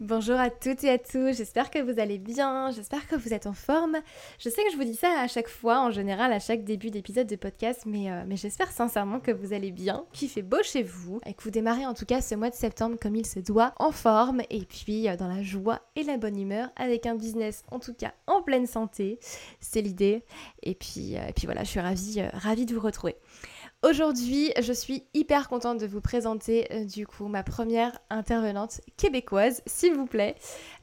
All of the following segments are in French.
Bonjour à toutes et à tous, j'espère que vous allez bien, j'espère que vous êtes en forme. Je sais que je vous dis ça à chaque fois, en général, à chaque début d'épisode de podcast, mais, euh, j'espère sincèrement que vous allez bien, qu'il fait beau chez vous, et que vous démarrez en tout cas ce mois de septembre comme il se doit, en forme, et puis euh, dans la joie et la bonne humeur, avec un business en tout cas en pleine santé, c'est l'idée. Et puis, euh, et puis voilà, je suis ravie, ravie de vous retrouver. Aujourd'hui, je suis hyper contente de vous présenter euh, du coup ma première intervenante québécoise, s'il vous plaît.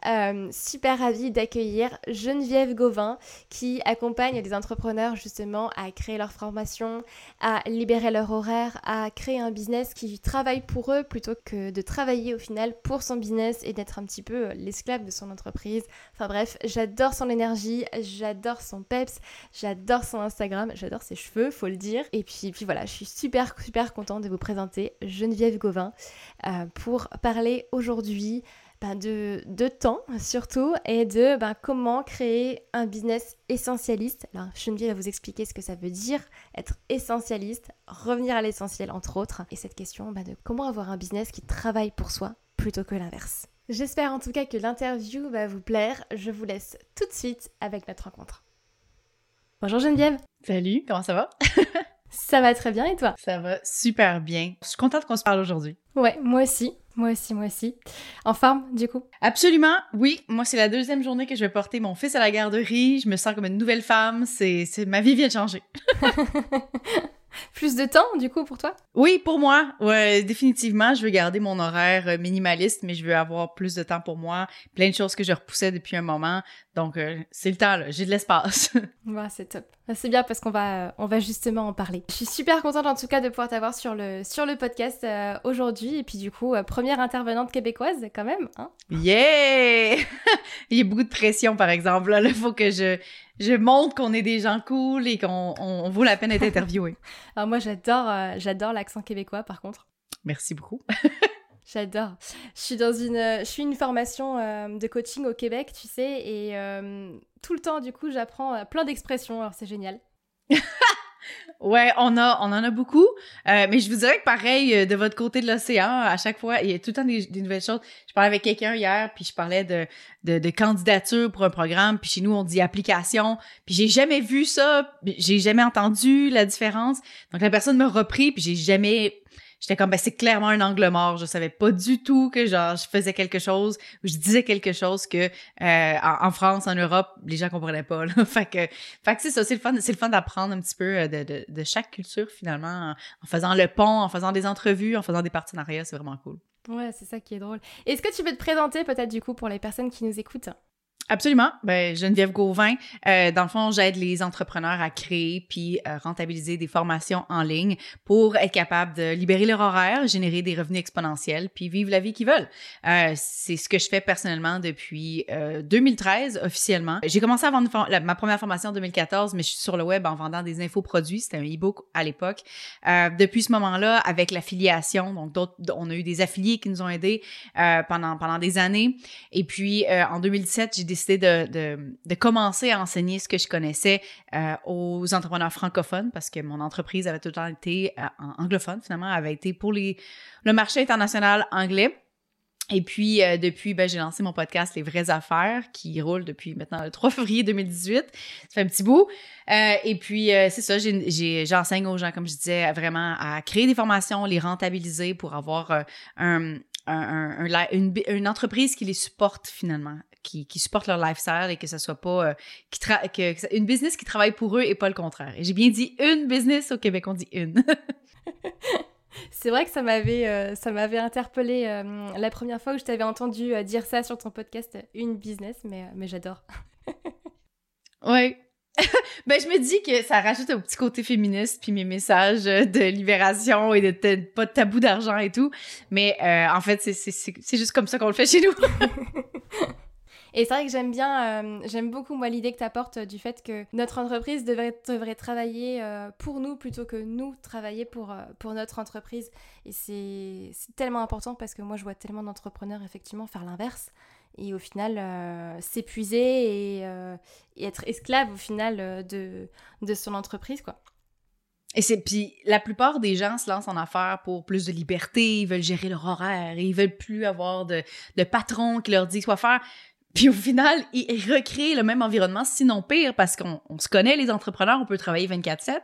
Euh, super ravie d'accueillir Geneviève Gauvin qui accompagne les entrepreneurs justement à créer leur formation, à libérer leur horaire, à créer un business qui travaille pour eux plutôt que de travailler au final pour son business et d'être un petit peu euh, l'esclave de son entreprise. Enfin bref, j'adore son énergie, j'adore son peps, j'adore son Instagram, j'adore ses cheveux, faut le dire. Et puis, voilà, je suis super, super contente de vous présenter Geneviève Gauvin euh, pour parler aujourd'hui ben, de, de, temps surtout et de ben, comment créer un business essentialiste. Alors Geneviève va vous expliquer ce que ça veut dire être essentialiste, revenir à l'essentiel entre autres, et cette question ben, de comment avoir un business qui travaille pour soi plutôt que l'inverse. J'espère en tout cas que l'interview va vous plaire. Je vous laisse tout de suite avec notre rencontre. Bonjour Geneviève. Salut, comment ça va? Ça va très bien et toi? Ça va super bien. Je suis contente qu'on se parle aujourd'hui. Ouais, moi aussi. Moi aussi, moi aussi. En forme, du coup? Absolument, oui. Moi, c'est la deuxième journée que je vais porter mon fils à la garderie. Je me sens comme une nouvelle femme. C'est, ma vie vient de changer. Plus de temps, du coup, pour toi? Oui, pour moi. Ouais, définitivement. Je veux garder mon horaire euh, minimaliste, mais je veux avoir plus de temps pour moi. Plein de choses que je repoussais depuis un moment. Donc, euh, c'est le temps, là. J'ai de l'espace. ouais, c'est top. Bah, c'est bien parce qu'on va, on va justement en parler. Je suis super contente, en tout cas, de pouvoir t'avoir sur le, sur le podcast euh, aujourd'hui. Et puis, du coup, première intervenante québécoise, quand même. Hein? Yeah! Il y a beaucoup de pression, par exemple. Là, il faut que je je montre qu'on est des gens cool et qu'on vaut la peine d'être interviewé. Alors moi, j'adore, euh, j'adore l'accent québécois, par contre. Merci beaucoup. J'adore. Je suis dans une, je suis une formation euh, de coaching au Québec, tu sais, et euh, tout le temps, du coup, j'apprends plein d'expressions. Alors c'est génial. Ouais, on a, on en a beaucoup, euh, mais je vous dirais que pareil euh, de votre côté de l'océan, à chaque fois, il y a tout le temps des, nouvelles choses. Je parlais avec quelqu'un hier, puis je parlais de, de, de, candidature pour un programme, puis chez nous on dit application, puis j'ai jamais vu ça, j'ai jamais entendu la différence. Donc la personne me repris, puis j'ai jamais j'étais comme ben c'est clairement un angle mort. Je savais pas du tout que genre je faisais quelque chose ou je disais quelque chose que euh, en, France en Europe les gens comprenaient pas là. fait que fait que c'est ça. C'est le fun c'est le fun d'apprendre un petit peu euh, de, de, de chaque culture finalement en, faisant le pont en faisant des entrevues en faisant des partenariats. C'est vraiment cool. Ouais c'est ça qui est drôle. Est-ce que tu veux te présenter peut-être du coup pour les personnes qui nous écoutent? Absolument. Ben, Geneviève Gauvin, euh, dans le fond, j'aide les entrepreneurs à créer puis euh, rentabiliser des formations en ligne pour être capable de libérer leur horaire, générer des revenus exponentiels puis vivre la vie qu'ils veulent. Euh, c'est ce que je fais personnellement depuis 2013 euh, officiellement. J'ai commencé à vendre ma première formation en 2014, mais je suis sur le web en vendant des infoproduits. C'était un e-book à l'époque. depuis ce moment-là, avec l'affiliation, donc on a eu des affiliés qui nous ont aidés pendant pendant des années. Et puis en 2017, j'ai décidé de, de, commencer à enseigner ce que je connaissais euh, aux entrepreneurs francophones parce que mon entreprise avait tout le temps été euh, anglophone, finalement, avait été pour les, le marché international anglais. Et puis, euh, depuis, ben, j'ai lancé mon podcast Les vraies affaires qui roule depuis maintenant le 3 février 2018. Ça fait un petit bout. et puis, c'est ça, j'enseigne aux gens, comme je disais, vraiment à créer des formations, les rentabiliser pour avoir un, une, une, entreprise qui les supporte finalement, qui, qui supporte leur lifestyle et que ça soit pas euh, qui que, une business qui travaille pour eux et pas le contraire. Et j'ai bien dit une business au Québec, on dit une. C'est vrai que ça m'avait euh, ça m'avait interpellé euh, la première fois où je t'avais entendu dire ça sur ton podcast une business mais mais j'adore. ouais. ben, je me dis que ça rajoute un petit côté féministe, puis mes messages de libération et de, pas de tabou d'argent et tout. Mais en fait, c'est juste comme ça qu'on le fait chez nous. Et c'est vrai que j'aime bien, euh, j'aime beaucoup moi l'idée que tu apportes du fait que notre entreprise devrait, devrait travailler euh, pour nous plutôt que nous travailler pour, euh, pour notre entreprise. Et c'est tellement important parce que moi je vois tellement d'entrepreneurs effectivement faire l'inverse et au final s'épuiser et, et, être esclave au final de, de son entreprise quoi. Et c'est puis la plupart des gens se lancent en affaires pour plus de liberté, ils veulent gérer leur horaire, ils veulent plus avoir de, de patron qui leur dit quoi faire. Puis au final, ils recréent le même environnement, sinon pire, parce qu'on se connaît les entrepreneurs, on peut travailler 24/7.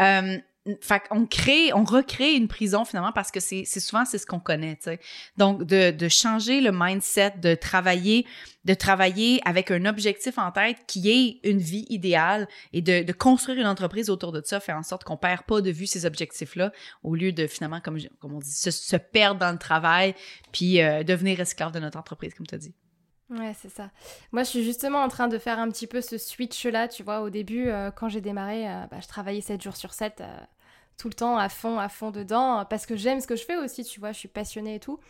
Euh, fait qu'on crée, on recrée une prison finalement parce que c'est souvent c'est ce qu'on connaît, tu sais. Donc de, de changer le mindset, de travailler, de travailler avec un objectif en tête qui est une vie idéale et de, de construire une entreprise autour de ça, faire en sorte qu'on perd pas de vue ces objectifs-là au lieu de finalement, comme, comme on dit, se, se perdre dans le travail puis euh, devenir esclave de notre entreprise, comme tu as dit. Ouais, c'est ça. Moi, je suis justement en train de faire un petit peu ce switch-là, tu vois. Au début, euh, quand j'ai démarré, euh, bah, je travaillais 7 jours sur 7, euh, tout le temps, à fond, à fond dedans, parce que j'aime ce que je fais aussi, tu vois. Je suis passionnée et tout.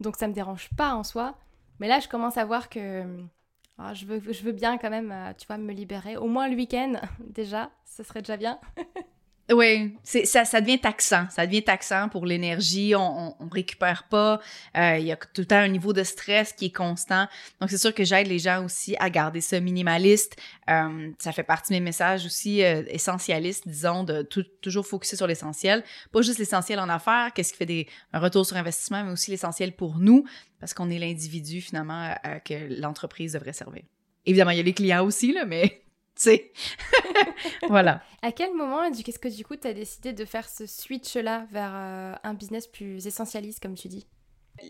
Donc, ça me dérange pas en soi. Mais là, je commence à voir que ah, je, veux, je veux bien quand même, tu vois, me libérer. Au moins le week-end, déjà, ce serait déjà bien. Oui, ça, ça devient taxant. Ça devient taxant pour l'énergie. On, on, récupère pas. Euh, il y a tout le temps un niveau de stress qui est constant. Donc c'est sûr que j'aide les gens aussi à garder ça minimaliste. Euh, ça fait partie de mes messages aussi euh, essentialistes, disons, de toujours focuser sur l'essentiel. Pas juste l'essentiel en affaires, qu'est-ce qui fait des un retour sur investissement, mais aussi l'essentiel pour nous, parce qu'on est l'individu finalement que l'entreprise devrait servir. Évidemment, il y a les clients aussi là, mais sais. voilà. À quel moment qu'est-ce que du coup tu as décidé de faire ce switch-là vers euh, un business plus essentialiste, comme tu dis?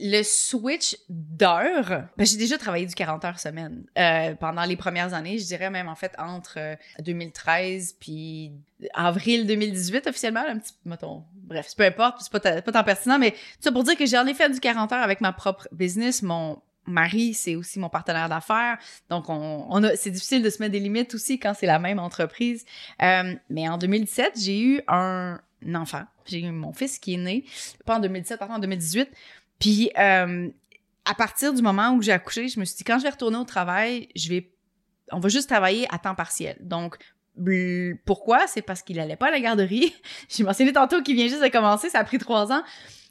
Le switch d'heures, ben, j'ai déjà travaillé du 40 heures semaine euh, pendant les premières années, je dirais même en fait entre 2013 euh, puis avril 2018 officiellement, un petit mettons, bref, peu importe, c'est pas, pas tant pertinent, mais ça pour dire que j'en ai fait du 40 heures avec ma propre business, mon Marie, c'est aussi mon partenaire d'affaires. Donc, on, on a, c'est difficile de se mettre des limites aussi quand c'est la même entreprise. Euh, mais en 2017, j'ai eu un enfant. J'ai eu mon fils qui est né, pas en 2017, pas en 2018. Puis, euh, à partir du moment où j'ai accouché, je me suis dit, quand je vais retourner au travail, je vais, on va juste travailler à temps partiel. Donc, pourquoi? C'est parce qu'il allait pas à la garderie. j'ai mentionné tantôt qu'il vient juste de commencer, ça a pris trois ans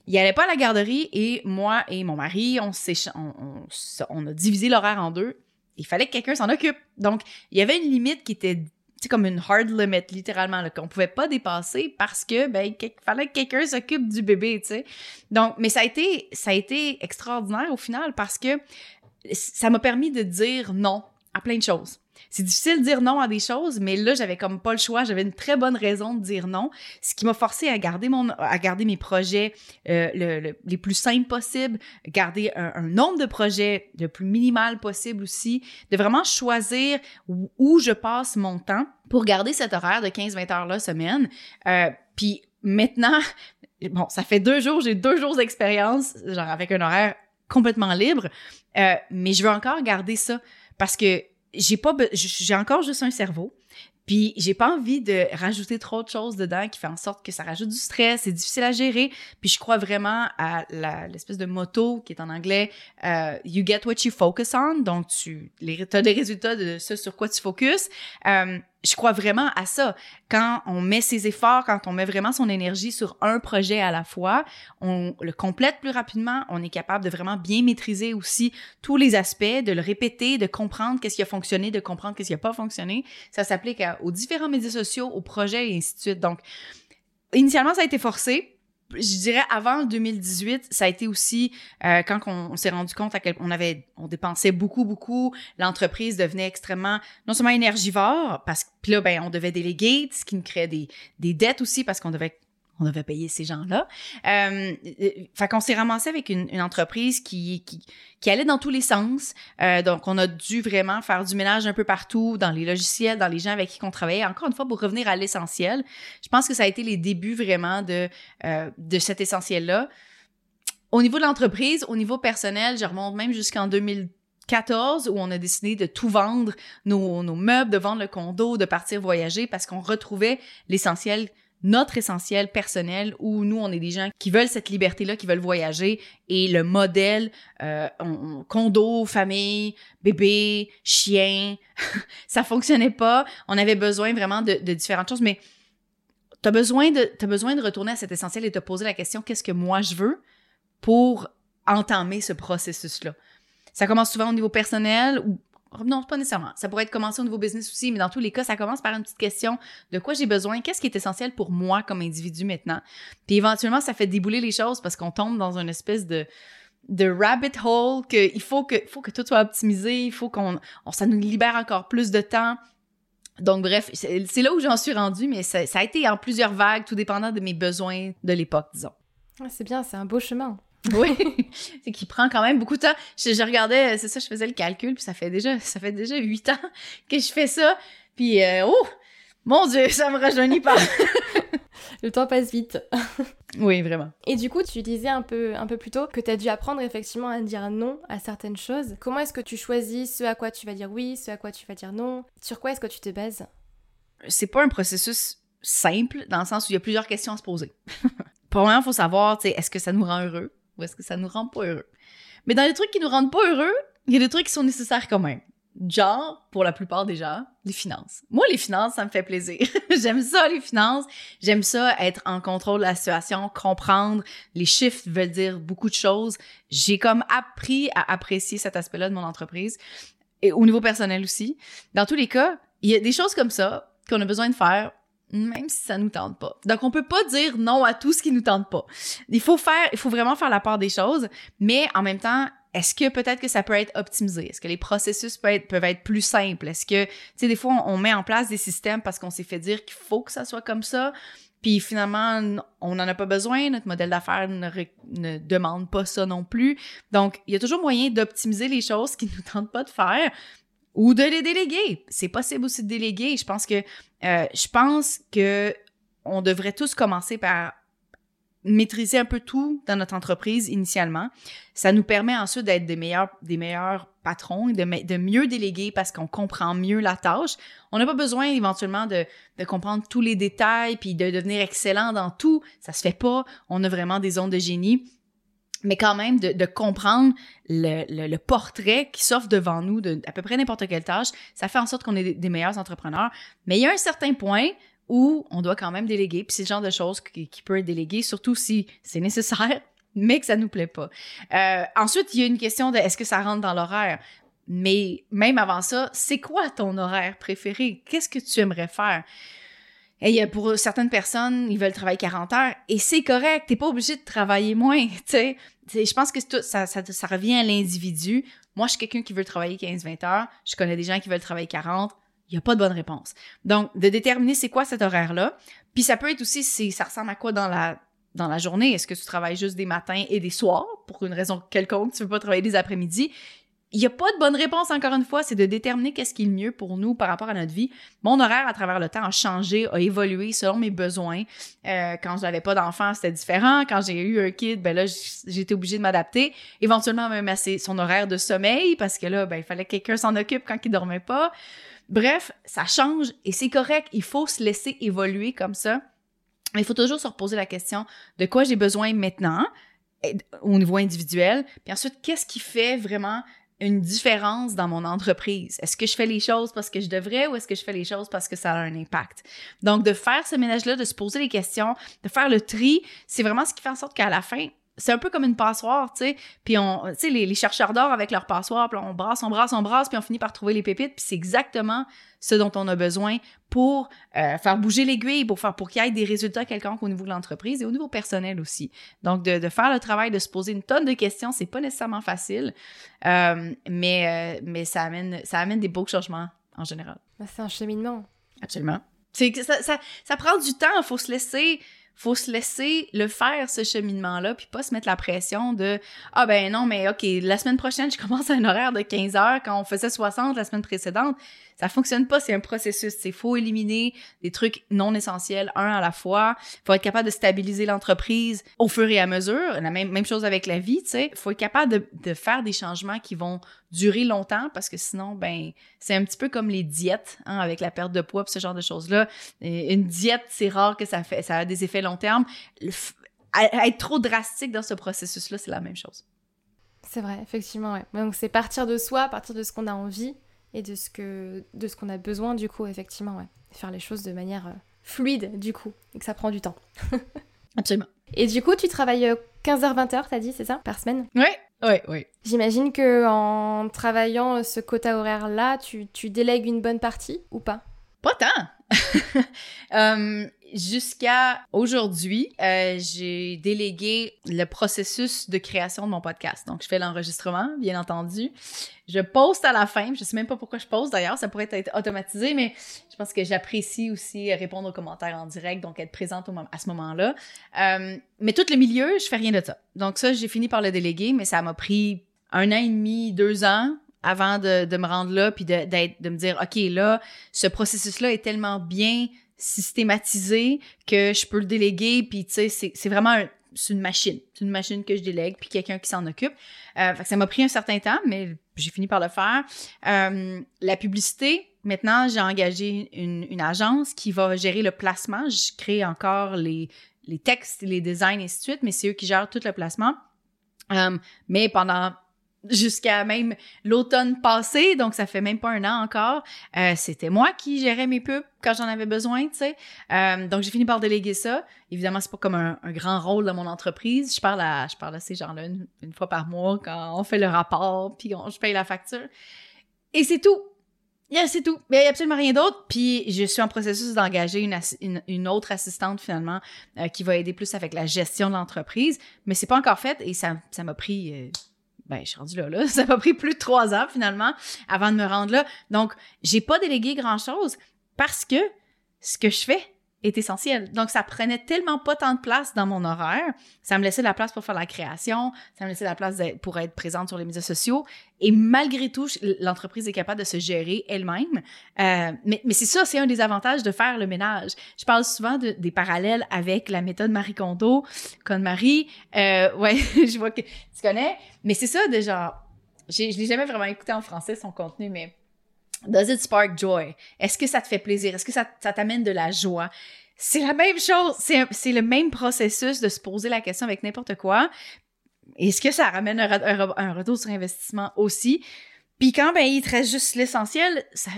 il allait pas à la garderie et moi et mon mari, on, on, on, a divisé l'horaire en deux. Il fallait que quelqu'un s'en occupe. Donc, il y avait une limite qui était comme une hard limit, littéralement, qu'on pouvait pas dépasser parce que, ben, il fallait que quelqu'un s'occupe du bébé, tu. Donc, mais ça a été, ça a été extraordinaire au final parce que ça m'a permis de dire non à plein de choses c'est difficile de dire non à des choses, mais là, j'avais comme pas le choix. J'avais une très bonne raison de dire non, ce qui m'a forcé à garder mon, à garder mes projets euh, le, les plus simples possibles, garder un, nombre de projets le plus minimal possible aussi, de vraiment choisir où, je passe mon temps pour garder cet horaire de 15-20 heures la semaine. Euh, puis maintenant, bon, ça fait deux jours, j'ai deux jours d'expérience, genre avec un horaire complètement libre, euh, mais je veux encore garder ça parce que j'ai pas j'ai encore juste un cerveau puis j'ai pas envie de rajouter trop de choses dedans qui fait en sorte que ça rajoute du stress, c'est difficile à gérer. Puis je crois vraiment à l'espèce de motto qui est en anglais euh, You get what you focus on. Donc tu as des résultats de ce sur quoi tu focuses. Euh, je crois vraiment à ça. Quand on met ses efforts, quand on met vraiment son énergie sur un projet à la fois, on le complète plus rapidement, on est capable de vraiment bien maîtriser aussi tous les aspects, de le répéter, de comprendre qu'est-ce qui a fonctionné, de comprendre qu'est-ce qui a pas fonctionné. Ça s'applique aux différents médias sociaux, aux projets et ainsi de suite. Donc, initialement, ça a été forcé je dirais avant 2018, ça a été aussi euh, quand on, s'est rendu compte à quel on avait on dépensait beaucoup beaucoup, l'entreprise devenait extrêmement non seulement énergivore parce que là ben on devait déléguer, ce qui nous créait des des dettes aussi parce qu'on devait on devait payer ces gens-là. Euh, euh, fait qu'on s'est ramassé avec une, une, entreprise qui, qui, qui allait dans tous les sens. Euh, donc, on a dû vraiment faire du ménage un peu partout, dans les logiciels, dans les gens avec qui on travaillait. Encore une fois, pour revenir à l'essentiel, je pense que ça a été les débuts vraiment de, euh, de cet essentiel-là. Au niveau de l'entreprise, au niveau personnel, je remonte même jusqu'en 2014 où on a décidé de tout vendre, nos, nos meubles, de vendre le condo, de partir voyager parce qu'on retrouvait l'essentiel notre essentiel personnel où nous, on est des gens qui veulent cette liberté-là, qui veulent voyager et le modèle euh, condo, famille, bébé, chien, ça fonctionnait pas. On avait besoin vraiment de, de différentes choses, mais tu as besoin de besoin de retourner à cet essentiel et te poser la question qu'est-ce que moi je veux pour entamer ce processus-là? Ça commence souvent au niveau personnel ou non, pas nécessairement. Ça pourrait être commencé au niveau business aussi, mais dans tous les cas, ça commence par une petite question de quoi j'ai besoin, qu'est-ce qui est essentiel pour moi comme individu maintenant. Puis éventuellement, ça fait débouler les choses parce qu'on tombe dans une espèce de de rabbit hole qu'il faut que faut que tout soit optimisé, il faut qu'on ça nous libère encore plus de temps. Donc bref, c'est là où j'en suis rendue, mais ça, ça, a été en plusieurs vagues, tout dépendant de mes besoins de l'époque, disons. Ah, c'est bien, c'est un beau chemin. Oui, c'est qui prend quand même beaucoup de temps. Je, regardais, c'est ça, je faisais le calcul, puis ça fait déjà, ça fait déjà huit ans que je fais ça. Puis, euh, oh, mon Dieu, ça me rajeunit pas. le temps passe vite. oui, vraiment. Et du coup, tu disais un peu, un peu plus tôt que tu as dû apprendre effectivement à dire non à certaines choses. Comment est-ce que tu choisis ce à quoi tu vas dire oui, ce à quoi tu vas dire non? Sur quoi est-ce que tu te bases? C'est pas un processus simple, dans le sens où il y a plusieurs questions à se poser. Premièrement, il faut savoir, est-ce que ça nous rend heureux? Ou est-ce que ça nous rend pas heureux? Mais dans les trucs qui nous rendent pas heureux, il y a des trucs qui sont nécessaires quand même. Genre, pour la plupart des gens, les finances. Moi, les finances, ça me fait plaisir. J'aime ça, les finances. J'aime ça, être en contrôle de la situation, comprendre. Les chiffres veulent dire beaucoup de choses. J'ai comme appris à apprécier cet aspect-là de mon entreprise. Et au niveau personnel aussi. Dans tous les cas, il y a des choses comme ça qu'on a besoin de faire même si ça nous tente pas. Donc on peut pas dire non à tout ce qui nous tente pas. Il faut faire il faut vraiment faire la part des choses, mais en même temps, est-ce que peut-être que ça peut être optimisé? Est-ce que les processus peuvent être, plus simples? Est-ce que, tu sais, des fois, on, met en place des systèmes parce qu'on s'est fait dire qu'il faut que ça soit comme ça, puis finalement, on n'en a pas besoin, notre modèle d'affaires ne, ne, demande pas ça non plus. Donc, il y a toujours moyen d'optimiser les choses qui nous tentent pas de faire, ou de les déléguer. C'est possible aussi de déléguer. Je pense que euh, je pense que on devrait tous commencer par maîtriser un peu tout dans notre entreprise initialement. Ça nous permet ensuite d'être des meilleurs, des meilleurs patrons de, de mieux déléguer parce qu'on comprend mieux la tâche. On n'a pas besoin éventuellement de, de, comprendre tous les détails puis de devenir excellent dans tout. Ça se fait pas. On a vraiment des zones de génie mais quand même de, comprendre le, le, portrait qui s'offre devant nous à peu près n'importe quelle tâche, ça fait en sorte qu'on est des, meilleurs entrepreneurs. Mais il y a un certain point où on doit quand même déléguer, puis c'est le genre de choses qui, qui peut être délégué, surtout si c'est nécessaire, mais que ça nous plaît pas. Euh, ensuite, il y a une question de est-ce que ça rentre dans l'horaire? Mais même avant ça, c'est quoi ton horaire préféré? Qu'est-ce que tu aimerais faire? Et pour certaines personnes, ils veulent travailler 40 heures et c'est correct, t'es pas obligé de travailler moins, tu sais. Je pense que ça, ça, ça, revient à l'individu. Moi, je suis quelqu'un qui veut travailler 15-20 heures. Je connais des gens qui veulent travailler 40. Il n'y a pas de bonne réponse. Donc, de déterminer c'est quoi cet horaire-là. Puis ça peut être aussi, ça ressemble à quoi dans la, dans la journée? Est-ce que tu travailles juste des matins et des soirs pour une raison quelconque? Tu veux pas travailler des après-midi? Il n'y a pas de bonne réponse, encore une fois, c'est de déterminer qu'est-ce qui est le mieux pour nous par rapport à notre vie. Mon horaire à travers le temps a changé, a évolué selon mes besoins. Euh, quand je n'avais pas d'enfant, c'était différent. Quand j'ai eu un kid, ben là, j'étais obligée de m'adapter. Éventuellement, même à son horaire de sommeil, parce que là, ben, il fallait que quelqu'un s'en occupe quand il dormait pas. Bref, ça change et c'est correct. Il faut se laisser évoluer comme ça. Mais il faut toujours se reposer la question de quoi j'ai besoin maintenant au niveau individuel. Puis ensuite, qu'est-ce qui fait vraiment une différence dans mon entreprise? Est-ce que je fais les choses parce que je devrais ou est-ce que je fais les choses parce que ça a un impact? Donc, de faire ce ménage-là, de se poser les questions, de faire le tri, c'est vraiment ce qui fait en sorte qu'à la fin, c'est un peu comme une passoire, tu sais. Puis on, tu sais, les, chercheurs d'or avec leur passoire, puis on brasse, on brasse, on brasse, puis on finit par trouver les pépites. Puis c'est exactement ce dont on a besoin pour euh, faire bouger l'aiguille, pour faire pour qu'il y ait des résultats quelconques au niveau de l'entreprise et au niveau personnel aussi. Donc de, de, faire le travail, de se poser une tonne de questions, c'est pas nécessairement facile, euh, mais euh, mais ça amène ça amène des beaux changements en général. Bah, c'est un cheminement. Absolument. C'est ça, ça, ça prend du temps, il faut se laisser faut se laisser le faire, ce cheminement-là, puis pas se mettre la pression de « Ah ben non, mais OK, la semaine prochaine, je commence à un horaire de 15 heures quand on faisait 60 la semaine précédente. » Ça fonctionne pas, c'est un processus. Il faut éliminer des trucs non essentiels, un à la fois. faut être capable de stabiliser l'entreprise au fur et à mesure. La même, même chose avec la vie, tu sais. faut être capable de, de faire des changements qui vont durer longtemps parce que sinon, ben, c'est un petit peu comme les diètes, hein, avec la perte de poids, ce genre de choses-là. Une diète, c'est rare que ça fait, ça a des effets long terme. être trop drastique dans ce processus-là, c'est la même chose. C'est vrai, effectivement. Donc c'est partir de soi, partir de ce qu'on a envie et de ce que de ce qu'on a besoin du coup, effectivement, ouais. Faire les choses de manière euh, fluide du coup et que ça prend du temps. Absolument. Et du coup, tu travailles 15h-20h, euh, t'as dit, c'est ça, par semaine? Oui, oui, oui. J'imagine que en travaillant euh, ce quota horaire-là, tu, tu délègues une bonne partie ou pas? Pas tant. um, jusqu'à aujourd'hui, euh, j'ai délégué le processus de création de mon podcast. Donc, je fais l'enregistrement, bien entendu. Je poste à la fin. Je sais même pas pourquoi je poste d'ailleurs. Ça pourrait être automatisé, mais je pense que j'apprécie aussi répondre aux commentaires en direct, donc être présente à ce moment-là. Euh, mais tout le milieu, je fais rien de ça. Donc ça, j'ai fini par le déléguer, mais ça m'a pris un an et demi, deux ans avant de, de me rendre là, puis de, de me dire, OK, là, ce processus-là est tellement bien systématisé que je peux le déléguer puis tu sais c'est vraiment c'est une machine. C'est une machine que je délègue puis quelqu'un qui s'en occupe. Euh, ça m'a pris un certain temps mais j'ai fini par le faire. Euh, la publicité maintenant j'ai engagé une, une, agence qui va gérer le placement. Je crée encore les les textes les designs et ainsi de suite mais c'est eux qui gèrent tout le placement. Euh, mais pendant jusqu'à même l'automne passé, donc ça fait même pas un an encore. Euh, c'était moi qui gérais mes pubs quand j'en avais besoin, tu sais. Euh, donc j'ai fini par déléguer ça. Évidemment, c'est pas comme un, grand rôle dans mon entreprise. Je parle à, je parle à ces gens-là une, fois par mois quand on fait le rapport, puis on, je paye la facture. Et c'est tout. Yeah, c'est tout. Il n'y a absolument rien d'autre. Puis je suis en processus d'engager une, une, autre assistante finalement euh, qui va aider plus avec la gestion de l'entreprise. Mais c'est pas encore fait et ça m'a pris euh, ben, je suis rendue là, là. Ça m'a pris plus de trois ans, finalement, avant de me rendre là. Donc, j'ai pas délégué grand-chose parce que ce que je fais, est essentiel. Donc, ça prenait tellement pas tant de place dans mon horaire. Ça me laissait de la place pour faire la création, ça me laissait de la place pour être présente sur les médias sociaux. Et malgré tout, l'entreprise est capable de se gérer elle-même. Euh, mais c'est ça, c'est un des avantages de faire le ménage. Je parle souvent de, des parallèles avec la méthode Marie Kondo, comme Marie. Euh, ouais, je vois que tu connais. Mais c'est ça, déjà. Je l'ai jamais vraiment écouté en français, son contenu, mais Does it spark joy? Est-ce que ça te fait plaisir? Est-ce que ça t'amène de la joie? C'est la même chose. C'est le même processus de se poser la question avec n'importe quoi. Est-ce que ça ramène un, retour sur investissement aussi? Puis quand ben, il te reste juste l'essentiel, ça,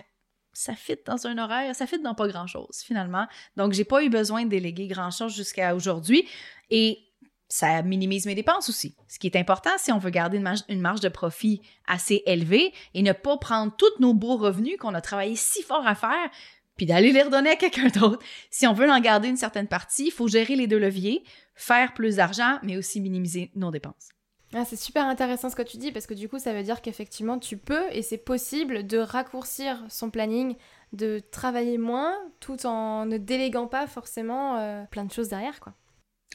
ça fit dans un horaire, ça fit dans pas grand-chose finalement. Donc, j'ai pas eu besoin de déléguer grand-chose jusqu'à aujourd'hui. Et ça minimise mes dépenses aussi. Ce qui est important si on veut garder une marge, de profit assez élevée et ne pas prendre tous nos beaux revenus qu'on a travaillé si fort à faire, puis d'aller les redonner à quelqu'un d'autre. Si on veut en garder une certaine partie, il faut gérer les deux leviers, faire plus d'argent, mais aussi minimiser nos dépenses. Ah, c'est super intéressant ce que tu dis parce que du coup, ça veut dire qu'effectivement, tu peux et c'est possible de raccourcir son planning, de travailler moins tout en ne déléguant pas forcément euh, plein de choses derrière, quoi.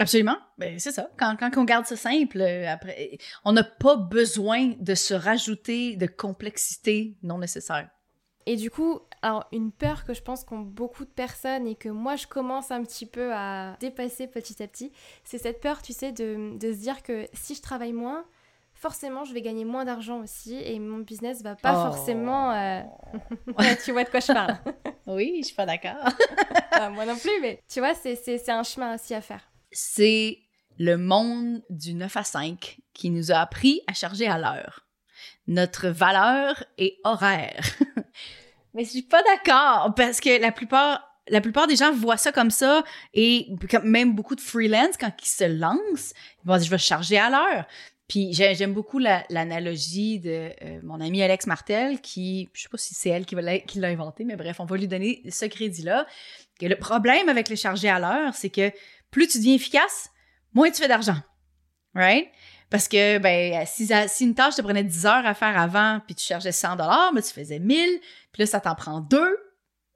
Absolument. Ben, c'est ça. Quand, quand on garde ça simple, euh, après, on n'a pas besoin de se rajouter de complexité non nécessaire. Et du coup, alors une peur que je pense qu'ont beaucoup de personnes et que moi je commence un petit peu à dépasser petit à petit, c'est cette peur, tu sais, de, de, se dire que si je travaille moins, forcément je vais gagner moins d'argent aussi et mon business va pas oh. forcément... Euh, tu vois de quoi je parle. oui, je suis pas d'accord. Moi non plus, mais tu vois, c'est un chemin aussi à faire c'est le monde du 9 à 5 qui nous a appris à charger à l'heure. Notre valeur est horaire. Mais je suis pas d'accord parce que la plupart la plupart des gens voient ça comme ça et même beaucoup de freelance quand ils se lancent, ils vont dire je vais charger à l'heure. Puis j'aime beaucoup l'analogie de euh, mon ami Alex Martel qui je sais pas si c'est elle qui l'a inventé mais bref, on va lui donner ce crédit là. Que le problème avec le charger à l'heure, c'est que plus tu deviens efficace, moins tu fais d'argent. Right? Parce que, ben, si, une tâche te prenait 10 heures à faire avant, puis tu chargeais 100 dollars, mais tu faisais 1000, là, ça t'en prend deux,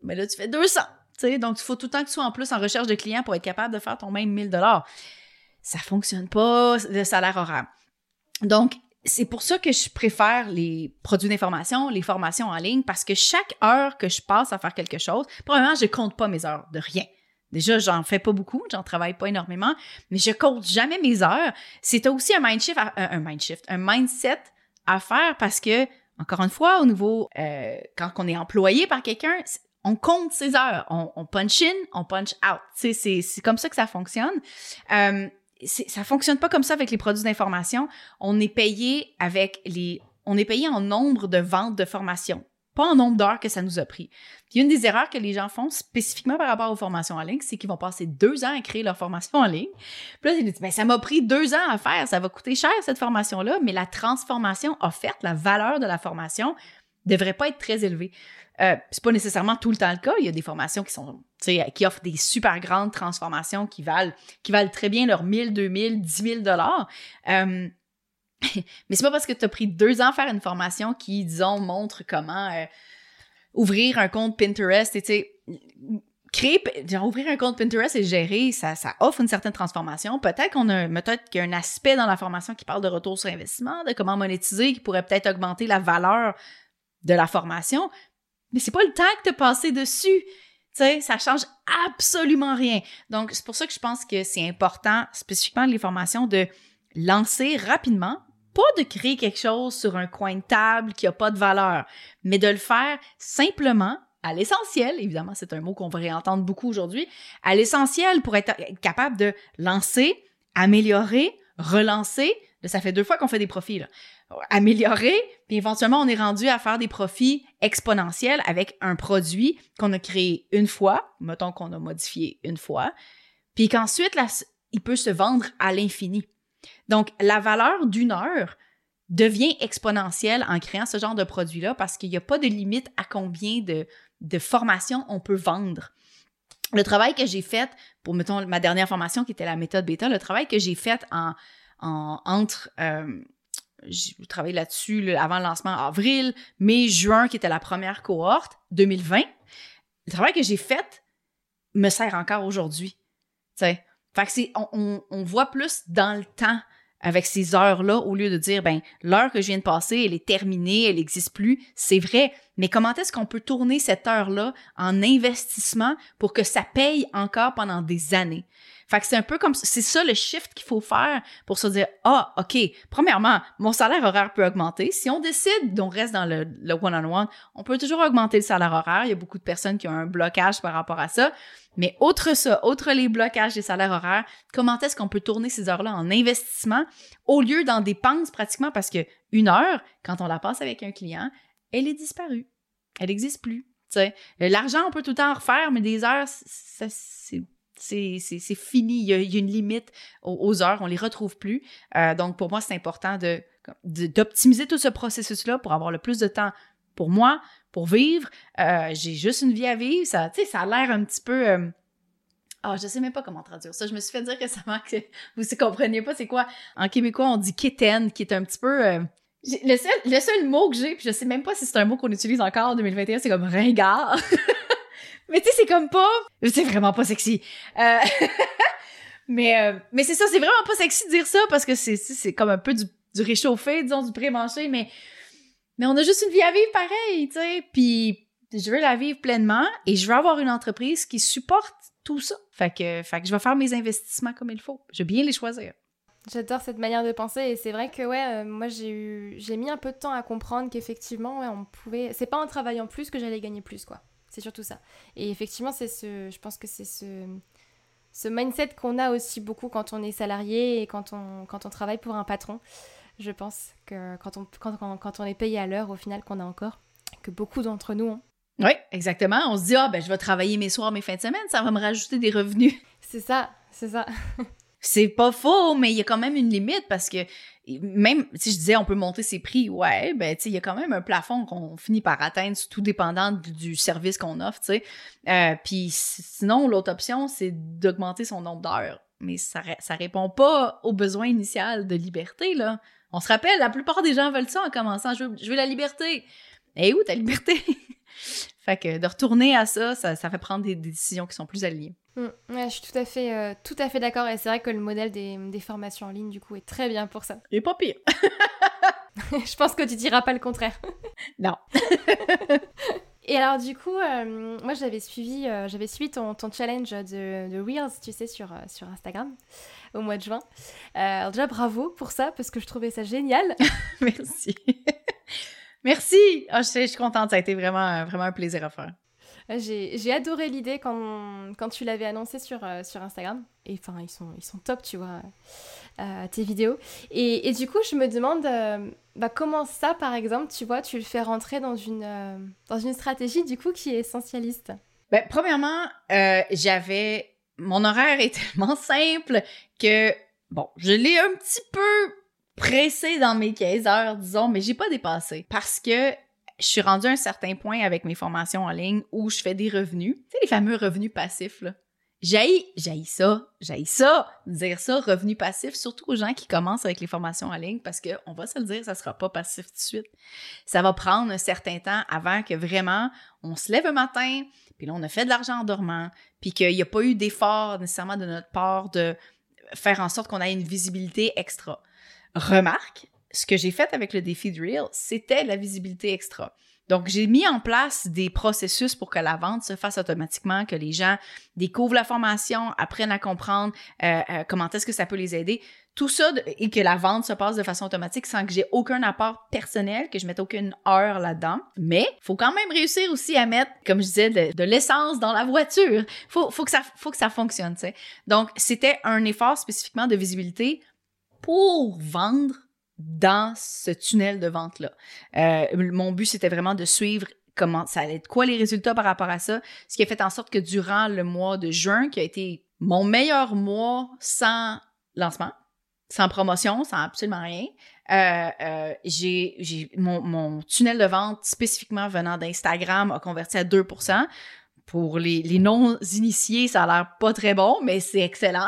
mais là, tu fais 200. sais. Donc, il faut tout le temps que tu sois en plus en recherche de clients pour être capable de faire ton même 1000 dollars. Ça fonctionne pas, le salaire horaire. Donc, c'est pour ça que je préfère les produits d'information, les formations en ligne, parce que chaque heure que je passe à faire quelque chose, probablement, je compte pas mes heures de rien. Déjà, j'en fais pas beaucoup, j'en travaille pas énormément, mais je compte jamais mes heures. C'est aussi un mind un, un mindset à faire parce que, encore une fois, au niveau, euh, quand on est employé par quelqu'un, on compte ses heures, on, on punch in, on punch out. C'est, comme ça que ça fonctionne. Euh, ça fonctionne pas comme ça avec les produits d'information. On est payé avec les, on est payé en nombre de ventes de formation pas en nombre d'heures que ça nous a pris. Puis une des erreurs que les gens font spécifiquement par rapport aux formations en ligne, c'est qu'ils vont passer deux ans à créer leur formation en ligne. Puis là, ils disent, ben, ça m'a pris deux ans à faire, ça va coûter cher cette formation-là, mais la transformation offerte, la valeur de la formation devrait pas être très élevée. Euh, c'est pas nécessairement tout le temps le cas. Il y a des formations qui sont, qui offrent des super grandes transformations qui valent, qui valent très bien leurs 1000, 2000, 10 000 dollars. Euh, mais c'est pas parce que tu as pris deux ans à faire une formation qui, disons, montre comment euh, ouvrir un compte Pinterest et tu sais, créer, ouvrir un compte Pinterest et gérer, ça, ça offre une certaine transformation. Peut-être qu'on a, peut-être qu'il y a un aspect dans la formation qui parle de retour sur investissement, de comment monétiser, qui pourrait peut-être augmenter la valeur de la formation. Mais c'est pas le temps que tu as passé dessus. Tu sais, ça change absolument rien. Donc, c'est pour ça que je pense que c'est important, spécifiquement les formations, de lancer rapidement pas de créer quelque chose sur un coin de table qui a pas de valeur, mais de le faire simplement à l'essentiel, évidemment, c'est un mot qu'on va réentendre beaucoup aujourd'hui, à l'essentiel pour être capable de lancer, améliorer, relancer. ça fait deux fois qu'on fait des profits. Améliorer, puis éventuellement, on est rendu à faire des profits exponentiels avec un produit qu'on a créé une fois, mettons qu'on a modifié une fois, puis qu'ensuite, il peut se vendre à l'infini. Donc, la valeur d'une heure devient exponentielle en créant ce genre de produit-là parce qu'il n'y a pas de limite à combien de, formations on peut vendre. Le travail que j'ai fait pour, mettons, ma dernière formation qui était la méthode bêta, le travail que j'ai fait en, entre, euh, j'ai travaillé là-dessus avant le lancement avril, mai, juin, qui était la première cohorte, 2020. Le travail que j'ai fait me sert encore aujourd'hui. Fait que c'est, on, on, voit plus dans le temps avec ces heures-là au lieu de dire, ben, l'heure que je viens de passer, elle est terminée, elle n'existe plus. C'est vrai. Mais comment est-ce qu'on peut tourner cette heure-là en investissement pour que ça paye encore pendant des années? Fait que c'est un peu comme c'est ça le shift qu'il faut faire pour se dire ah ok premièrement mon salaire horaire peut augmenter. Si on décide d'on reste dans le, le one-on-one on peut toujours augmenter le salaire horaire. Il y a beaucoup de personnes qui ont un blocage par rapport à ça. Mais autre ça autre les blocages des salaires horaires comment est-ce qu'on peut tourner ces heures-là en investissement au lieu d'en dépenses pratiquement? Parce que une heure quand on la passe avec un client elle est disparue. Elle n'existe plus L'argent, on peut tout le temps en refaire, mais des heures, c'est c'est fini. Il y, a, une limite aux, heures. On les retrouve plus. Euh, donc, pour moi, c'est important de d'optimiser tout ce processus-là pour avoir le plus de temps pour moi, pour vivre. Euh, j'ai juste une vie à vivre. Ça, ça a l'air un petit peu... Euh, ah, je sais même pas comment traduire ça. Je me suis fait dire que ça manque. Vous ne compreniez pas c'est quoi? En québécois, on dit kitten, qui est un petit peu. le, seul, le seul mot que j'ai, puis je sais même pas si c'est un mot qu'on utilise encore en 2021, c'est comme ringard. Mais tu sais, c'est comme pas. C'est vraiment pas sexy. Euh... mais euh, mais c'est ça, c'est vraiment pas sexy de dire ça parce que c'est, comme un peu du, du réchauffé, disons, du pré-manché, mais, mais on a juste une vie à vivre pareil, tu sais. Puis je veux la vivre pleinement et je veux avoir une entreprise qui supporte tout ça. Fait que, fait que je vais faire mes investissements comme il faut. Je vais bien les choisir. J'adore cette manière de penser et c'est vrai que ouais, euh, moi j'ai j'ai mis un peu de temps à comprendre qu'effectivement ouais, on pouvait c'est pas en travaillant plus que j'allais gagner plus quoi. C'est surtout ça. Et effectivement, c'est ce, je pense que c'est ce, ce mindset qu'on a aussi beaucoup quand on est salarié et quand on, quand on travaille pour un patron. Je pense que quand on, quand, quand on est payé à l'heure, au final, qu'on a encore, que beaucoup d'entre nous ont. Oui, exactement. On se dit, ah, ben, je vais travailler mes soirs, mes fins de semaine, ça va me rajouter des revenus. C'est ça, c'est ça. c'est pas faux, mais il y a quand même une limite parce que même si je disais on peut monter ses prix, ouais, ben tu sais, il y a quand même un plafond qu'on finit par atteindre, tout dépendant du, service qu'on offre, tu sais. Euh, Puis sinon, l'autre option, c'est d'augmenter son nombre d'heures. Mais ça, ça répond pas au besoin initial de liberté, là. On se rappelle, la plupart des gens veulent ça en commençant. Je veux, je veux la liberté. Et où ta liberté? fait que de retourner à ça, ça, fait prendre des, décisions qui sont plus Mm. je suis tout à fait, euh, tout à fait d'accord. Et c'est vrai que le modèle des, des, formations en ligne, du coup, est très bien pour ça. Et pas pire. je pense que tu diras pas le contraire. non. Et alors du coup, euh, moi j'avais suivi, euh, j'avais suivi ton, ton challenge de, de, Reels, tu sais, sur, sur Instagram au mois de juin. alors déjà bravo pour ça, parce que je trouvais ça génial. Merci. Merci! Ah, je, suis contente, ça a été vraiment, vraiment un plaisir à faire. J'ai adoré l'idée quand, quand tu l'avais annoncé sur, euh, sur Instagram. Et enfin, ils sont, ils sont top, tu vois, euh, tes vidéos. Et, du coup, je me demande euh, bah, comment ça, par exemple, tu vois, tu le fais rentrer dans une, dans une stratégie, du coup, qui est essentialiste? Ben, premièrement, j'avais... Mon horaire est tellement simple que, bon, je l'ai un petit peu pressé dans mes 15 heures, disons, mais j'ai pas dépassé. Parce que je suis rendue à un certain point avec mes formations en ligne où je fais des revenus. Tu sais, les fameux revenus passifs, là. J'ai, j'ai ça, j'ai ça, dire ça, revenus passifs, surtout aux gens qui commencent avec les formations en ligne, parce que on va se le dire, ça sera pas passif tout de suite. Ça va prendre un certain temps avant que vraiment on se lève un matin, puis là on a fait de l'argent en dormant, puis qu'il n'y a pas eu d'effort nécessairement de notre part de faire en sorte qu'on ait une visibilité extra. Remarque, ce que j'ai fait avec le défi de Real, c'était la visibilité extra. Donc, j'ai mis en place des processus pour que la vente se fasse automatiquement, que les gens découvrent la formation, apprennent à comprendre euh, euh, comment est-ce que ça peut les aider. Tout ça et que la vente se passe de façon automatique sans que j'ai aucun apport personnel, que je mette aucune heure là-dedans. Mais faut quand même réussir aussi à mettre, comme je disais, de, l'essence dans la voiture. Faut, faut que ça, faut que ça fonctionne. sais. Donc, c'était un effort spécifiquement de visibilité pour vendre dans ce tunnel de vente-là. Euh, mon but, c'était vraiment de suivre comment ça allait être, quoi les résultats par rapport à ça, ce qui a fait en sorte que durant le mois de juin, qui a été mon meilleur mois sans lancement, sans promotion, sans absolument rien, euh, euh, j'ai mon, mon, tunnel de vente spécifiquement venant d'Instagram a converti à 2 pour les, les non-initiés, ça a l'air pas très bon, mais c'est excellent.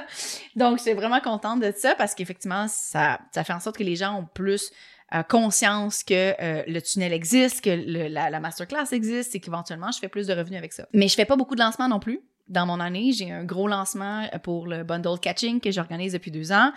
Donc, je suis vraiment contente de ça parce qu'effectivement, ça, ça fait en sorte que les gens ont plus euh, conscience que euh, le tunnel existe, que la, la, masterclass existe et qu'éventuellement, je fais plus de revenus avec ça. Mais je fais pas beaucoup de lancements non plus. Dans mon année, j'ai un gros lancement pour le bundle catching que j'organise depuis deux ans.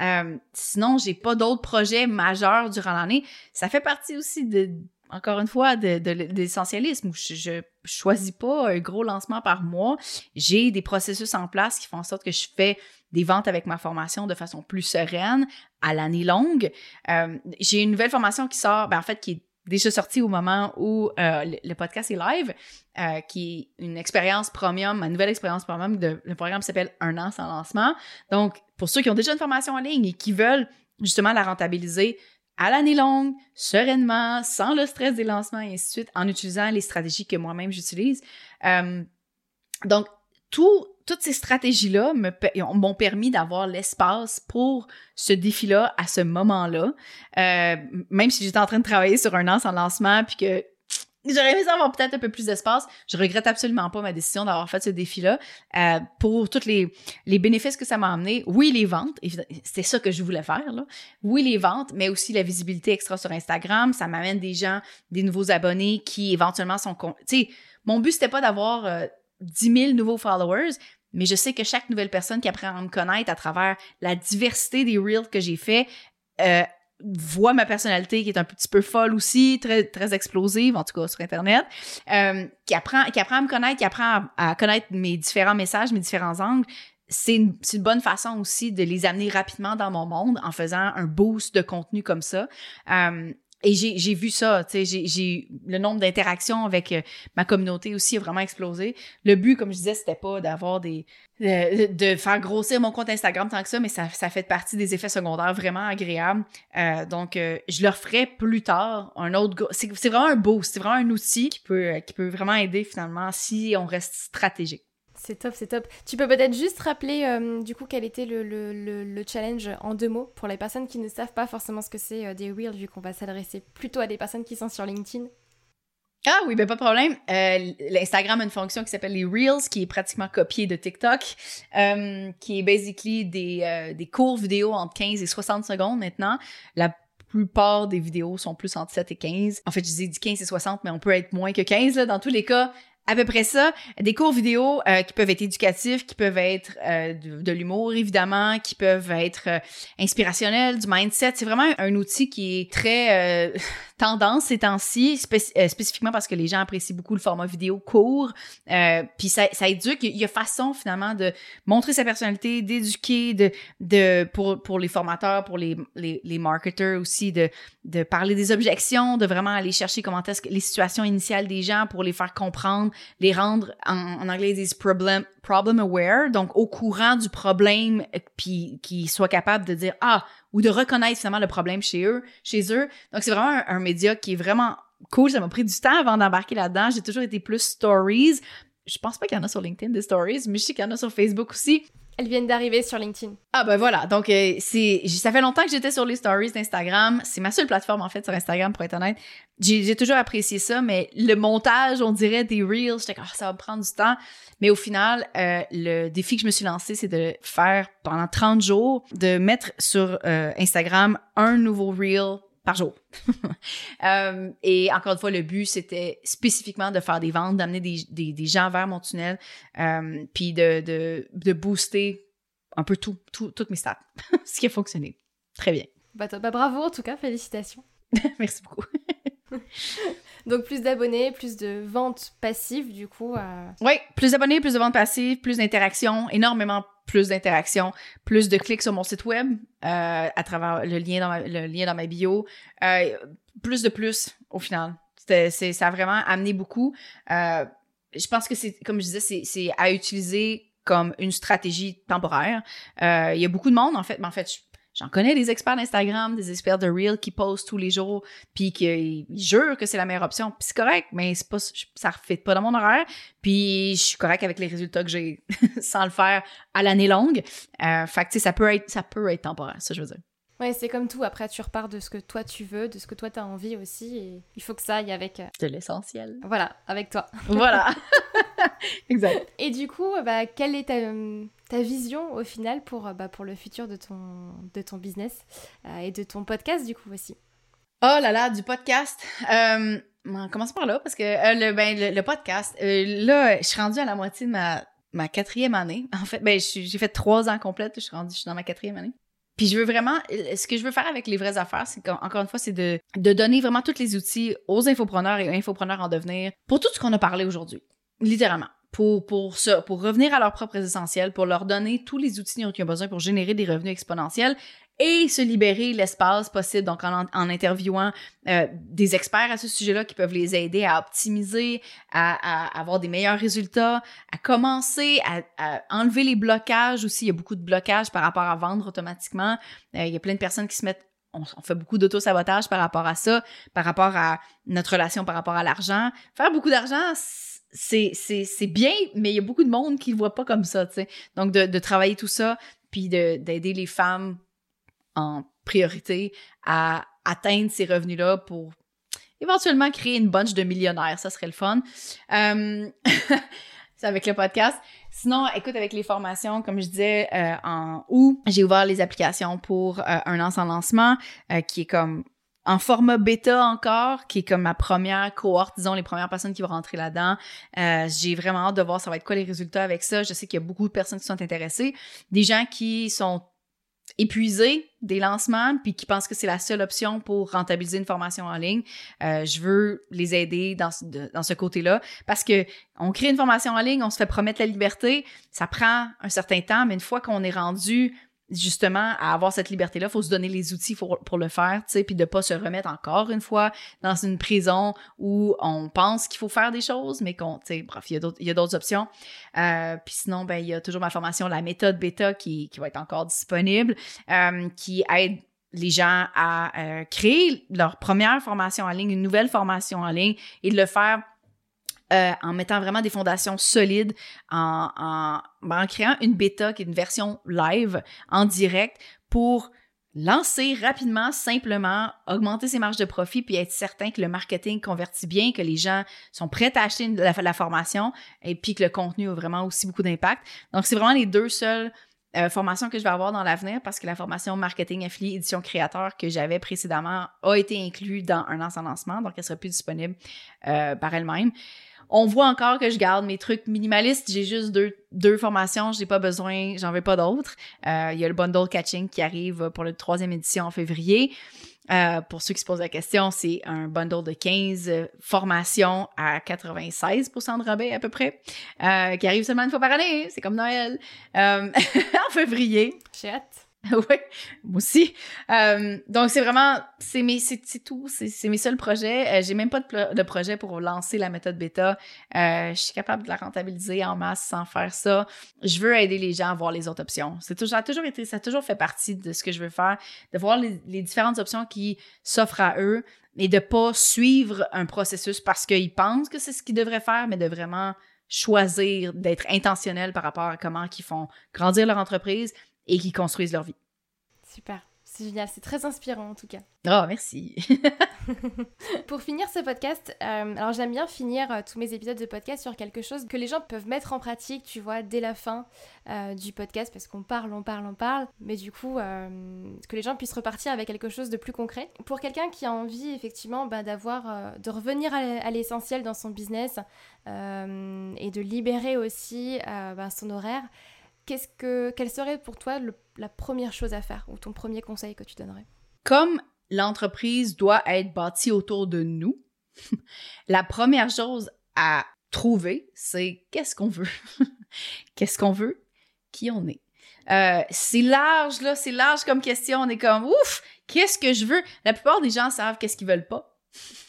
Euh, sinon, j'ai pas d'autres projets majeurs durant l'année. Ça fait partie aussi de encore une fois, de, de, l'essentialisme où je, je, choisis pas un gros lancement par mois. J'ai des processus en place qui font en sorte que je fais des ventes avec ma formation de façon plus sereine à l'année longue. Euh, j'ai une nouvelle formation qui sort, ben en fait, qui est déjà sortie au moment où euh, le, podcast est live, euh, qui est une expérience premium, ma nouvelle expérience premium. Le programme s'appelle Un an sans lancement. Donc, pour ceux qui ont déjà une formation en ligne et qui veulent justement la rentabiliser, à l'année longue, sereinement, sans le stress des lancements et ainsi de suite, en utilisant les stratégies que moi-même j'utilise. Euh, donc, tout, toutes ces stratégies-là m'ont permis d'avoir l'espace pour ce défi-là à ce moment-là. Euh, même si j'étais en train de travailler sur un an sans lancement, puis que J'aurais aimé avoir peut-être un peu plus d'espace. Je regrette absolument pas ma décision d'avoir fait ce défi-là euh, pour tous les, bénéfices que ça m'a amené. Oui, les ventes, c'est ça que je voulais faire. Là. Oui, les ventes, mais aussi la visibilité extra sur Instagram. Ça m'amène des gens, des nouveaux abonnés qui éventuellement sont... Tu sais, mon but, c'était pas d'avoir euh, 10 000 nouveaux followers, mais je sais que chaque nouvelle personne qui apprend à me connaître à travers la diversité des reels que j'ai fait euh, voit ma personnalité qui est un petit peu folle aussi, très très explosive en tout cas sur internet, euh, qui apprend qui apprend à me connaître, qui apprend à, connaître mes différents messages, mes différents angles. C'est une, une, bonne façon aussi de les amener rapidement dans mon monde en faisant un boost de contenu comme ça. Euh, et j'ai vu ça, tu sais, j'ai le nombre d'interactions avec euh, ma communauté aussi a vraiment explosé. Le but, comme je disais, c'était pas d'avoir des de, faire grossir mon compte Instagram tant que ça, mais ça, ça fait partie des effets secondaires vraiment agréables. Euh, donc, euh, je le referai plus tard. Un autre, c'est vraiment un boost, c'est vraiment un outil qui peut qui peut vraiment aider finalement si on reste stratégique. C'est top, c'est top. Tu peux peut-être juste rappeler euh, du coup quel était le, le, le, challenge en deux mots pour les personnes qui ne savent pas forcément ce que c'est euh, des Reels, vu qu'on va s'adresser plutôt à des personnes qui sont sur LinkedIn? Ah oui, ben pas de problème. Euh, L'Instagram a une fonction qui s'appelle les Reels, qui est pratiquement copiée de TikTok, qui est basically des, des courts vidéos entre 15 et 60 secondes maintenant. La plupart des vidéos sont plus entre 7 et 15. En fait, je disais 15 et 60, mais on peut être moins que 15 là, dans tous les cas à peu près ça. Des cours vidéo euh, qui peuvent être éducatifs, qui peuvent être euh, de, l'humour évidemment, qui peuvent être euh, inspirationnels, du mindset. C'est vraiment un, outil qui est très tendance ces temps-ci, spécifiquement parce que les gens apprécient beaucoup le format vidéo court. Puis ça, ça éduque. Il y a façon finalement de montrer sa personnalité, d'éduquer, de, de pour pour les formateurs, pour les les, les marketeurs aussi, de de parler des objections, de vraiment aller chercher comment est-ce que les situations initiales des gens pour les faire comprendre les rendre, en, anglais ils disent problem, problem aware, donc au courant du problème, puis qu'ils soient capables de dire ah ou de reconnaître finalement le problème chez eux, chez eux. Donc c'est vraiment un, média qui est vraiment cool. Ça m'a pris du temps avant d'embarquer là-dedans. J'ai toujours été plus stories. Je pense pas qu'il y en a sur LinkedIn des stories, mais je sais qu'il y en a sur Facebook aussi. Elles viennent d'arriver sur LinkedIn. Ah ben voilà, donc euh, c'est ça fait longtemps que j'étais sur les stories d'Instagram. C'est ma seule plateforme en fait sur Instagram pour être honnête. J'ai toujours apprécié ça, mais le montage, on dirait des reels, j'étais comme ah, ça va prendre du temps. Mais au final, euh, le défi que je me suis lancé, c'est de faire pendant 30 jours, de mettre sur euh, Instagram un nouveau reel par jour. et encore une fois, le but, c'était spécifiquement de faire des ventes, d'amener des, des, des, gens vers mon tunnel, euh, puis de, de, de, booster un peu tout, tout, toutes mes stats. Ce qui a fonctionné. Très bien. Bah, bah bravo en tout cas, félicitations. Merci beaucoup. Donc plus d'abonnés, plus de ventes passives du coup. Euh... Oui, plus d'abonnés, plus de ventes passives, plus d'interactions, énormément plus d'interactions, plus de clics sur mon site web euh, à travers le lien dans ma, le lien dans ma bio, euh, plus de plus au final. C'est, ça a vraiment amené beaucoup. Euh, je pense que c'est, comme je disais, c'est, à utiliser comme une stratégie temporaire. Il y a beaucoup de monde en fait, mais en fait, J'en connais des experts d'Instagram, des experts de Reel qui postent tous les jours, puis qui jurent que c'est la meilleure option. Puis c'est correct, mais c'est pas, ça refait pas dans mon horaire. Puis je suis correct avec les résultats que j'ai sans le faire à l'année longue. Euh, fait que ça peut être, ça peut être temporaire, ça je veux dire. Ouais, c'est comme tout. Après, tu repars de ce que toi tu veux, de ce que toi tu as envie aussi. Et il faut que ça aille avec. Euh, de l'essentiel. Voilà, avec toi. Voilà. exact. Et du coup, bah, quelle est ta, vision au final pour, bah, pour le futur de ton, de ton business euh, et de ton podcast du coup aussi? Oh là là, du podcast. Euh, on commence par là parce que le, ben, le, podcast, là, je suis rendue à la moitié de ma, ma quatrième année. En fait, ben, j'ai fait trois ans complètes. Je suis rendue, je suis dans ma quatrième année. Puis je veux vraiment, ce que je veux faire avec les vraies affaires, c'est encore une fois, c'est de, de donner vraiment tous les outils aux infopreneurs et aux infopreneurs en devenir pour tout ce qu'on a parlé aujourd'hui. Littéralement. Pour, pour ça, pour revenir à leurs propres essentiels, pour leur donner tous les outils dont ils ont besoin pour générer des revenus exponentiels et se libérer l'espace possible, donc en, en interviewant euh, des experts à ce sujet-là qui peuvent les aider à optimiser, à, à, avoir des meilleurs résultats, à commencer à, à, enlever les blocages aussi. Il y a beaucoup de blocages par rapport à vendre automatiquement. Euh, il y a plein de personnes qui se mettent on, on fait beaucoup d'auto-sabotage par rapport à ça, par rapport à notre relation par rapport à l'argent. Faire beaucoup d'argent, c'est, bien, mais il y a beaucoup de monde qui ne le voit pas comme ça, tu sais. Donc, de, de travailler tout ça, puis d'aider les femmes priorité à atteindre ces revenus-là pour éventuellement créer une bunch de millionnaires. Ça serait le fun. Euh, c'est avec le podcast. Sinon, écoute, avec les formations, comme je disais, euh, en août, j'ai ouvert les applications pour euh, un an sans lancement, qui est comme en format bêta encore, qui est comme ma première cohorte, disons, les premières personnes qui vont rentrer là-dedans. j'ai vraiment hâte de voir ça va être quoi les résultats avec ça. Je sais qu'il y a beaucoup de personnes qui sont intéressées. Des gens qui sont épuisés des lancements puis qui pensent que c'est la seule option pour rentabiliser une formation en ligne, euh, je veux les aider dans, dans ce côté-là. Parce que on crée une formation en ligne, on se fait promettre la liberté, ça prend un certain temps, mais une fois qu'on est rendu justement à avoir cette liberté là faut se donner les outils pour, pour le faire tu sais puis de pas se remettre encore une fois dans une prison où on pense qu'il faut faire des choses mais qu'on tu sais bref il y a d'autres il y a d'autres options. Euh, puis sinon ben il y a toujours ma formation la méthode bêta qui, qui va être encore disponible euh, qui aide les gens à euh, créer leur première formation en ligne une nouvelle formation en ligne et de le faire euh, en mettant vraiment des fondations solides, en, en, ben, en créant une bêta qui est une version live en direct pour lancer rapidement, simplement, augmenter ses marges de profit, puis être certain que le marketing convertit bien, que les gens sont prêts à acheter la, la formation, et puis que le contenu a vraiment aussi beaucoup d'impact. Donc, c'est vraiment les deux seuls euh, formation que je vais avoir dans l'avenir parce que la formation marketing affilié édition créateur que j'avais précédemment a été inclue dans un an lancement, donc elle sera plus disponible euh, par elle-même. On voit encore que je garde mes trucs minimalistes. J'ai juste deux, deux formations. J'ai pas besoin, j'en veux pas d'autres. Euh, il y a le bundle catching qui arrive pour la troisième édition en février. Euh, pour ceux qui se posent la question, c'est un bundle de 15 formations à 96% de rabais à peu près, euh, qui arrive seulement une fois par année. C'est comme Noël. Euh, en février. J'ai. oui, moi aussi. Euh, donc, c'est vraiment, c'est mes, c'est, tout, c'est, mes seuls projets. Euh, j'ai même pas de, projet pour lancer la méthode bêta. Euh, je suis capable de la rentabiliser en masse sans faire ça. Je veux aider les gens à voir les autres options. Ça a toujours été, ça toujours fait partie de ce que je veux faire, de voir les, les différentes options qui s'offrent à eux et de pas suivre un processus parce qu'ils pensent que c'est ce qu'ils devraient faire, mais de vraiment choisir d'être intentionnel par rapport à comment ils font grandir leur entreprise, et qui construisent leur vie. Super. C'est génial, c'est très inspirant en tout cas. Oh, merci. Pour finir ce podcast, euh, alors j'aime bien finir euh, tous mes épisodes de podcast sur quelque chose que les gens peuvent mettre en pratique, tu vois, dès la fin euh, du podcast, parce qu'on parle, on parle, on parle, mais du coup, que les gens puissent repartir avec quelque chose de plus concret. Pour quelqu'un qui a envie effectivement bah, d'avoir, de revenir à l'essentiel dans son business et de libérer aussi bah, son horaire, qu'est-ce que, quelle serait pour toi la première chose à faire ou ton premier conseil que tu donnerais? Comme l'entreprise doit être bâtie autour de nous, la première chose à trouver, c'est qu'est-ce qu'on veut? qu'est-ce qu'on veut? Qui on est? Euh, c'est large, là, c'est large comme question. On est comme, ouf, qu'est-ce que je veux? La plupart des gens savent qu'est-ce qu'ils veulent pas.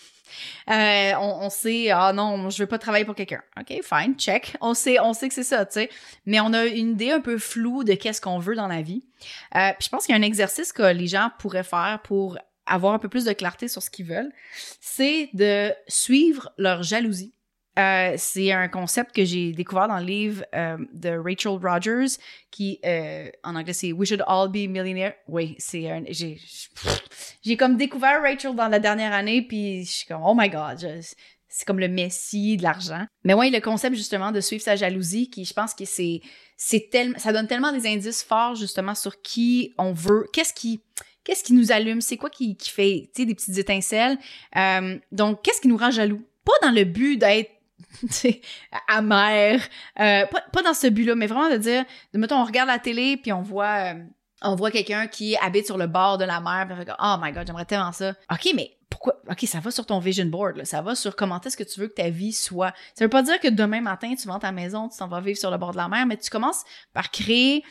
Euh, on, sait, ah non, je veux pas travailler pour quelqu'un. OK, fine, check. On sait, on sait que c'est ça, tu sais. Mais on a une idée un peu floue de qu'est-ce qu'on veut dans la vie. Euh, puis je pense qu'il y a un exercice que les gens pourraient faire pour avoir un peu plus de clarté sur ce qu'ils veulent, c'est de suivre leur jalousie. Euh, c'est un concept que j'ai découvert dans le livre euh, de Rachel Rogers, qui euh, en anglais c'est We Should All Be Millionaires. Oui, c'est un. J'ai, comme découvert Rachel dans la dernière année, puis je suis comme Oh my God, c'est comme le messie de l'argent. Mais oui, le concept justement de suivre sa jalousie, qui je pense que c'est tellement ça donne tellement des indices forts justement sur qui on veut, qu'est-ce qui qu'est-ce qui nous allume, c'est quoi qui, qui fait des petites étincelles. donc qu'est-ce qui nous rend jaloux? Pas dans le but d'être amer. Euh, pas, pas, dans ce but-là, mais vraiment de dire, de, mettons, on regarde la télé, puis on voit, euh, on voit quelqu'un qui habite sur le bord de la mer, puis on fait oh my god, j'aimerais tellement ça. OK, mais pourquoi? OK, ça va sur ton vision board, là. ça va sur comment est-ce que tu veux que ta vie soit. Ça veut pas dire que demain matin, tu vends ta maison, tu t'en vas vivre sur le bord de la mer, mais tu commences par créer